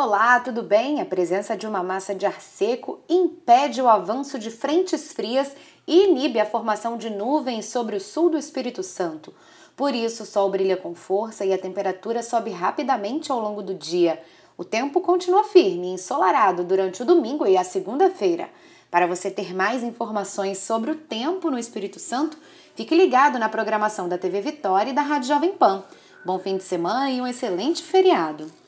Olá, tudo bem? A presença de uma massa de ar seco impede o avanço de frentes frias e inibe a formação de nuvens sobre o sul do Espírito Santo. Por isso, o sol brilha com força e a temperatura sobe rapidamente ao longo do dia. O tempo continua firme e ensolarado durante o domingo e a segunda-feira. Para você ter mais informações sobre o tempo no Espírito Santo, fique ligado na programação da TV Vitória e da Rádio Jovem Pan. Bom fim de semana e um excelente feriado!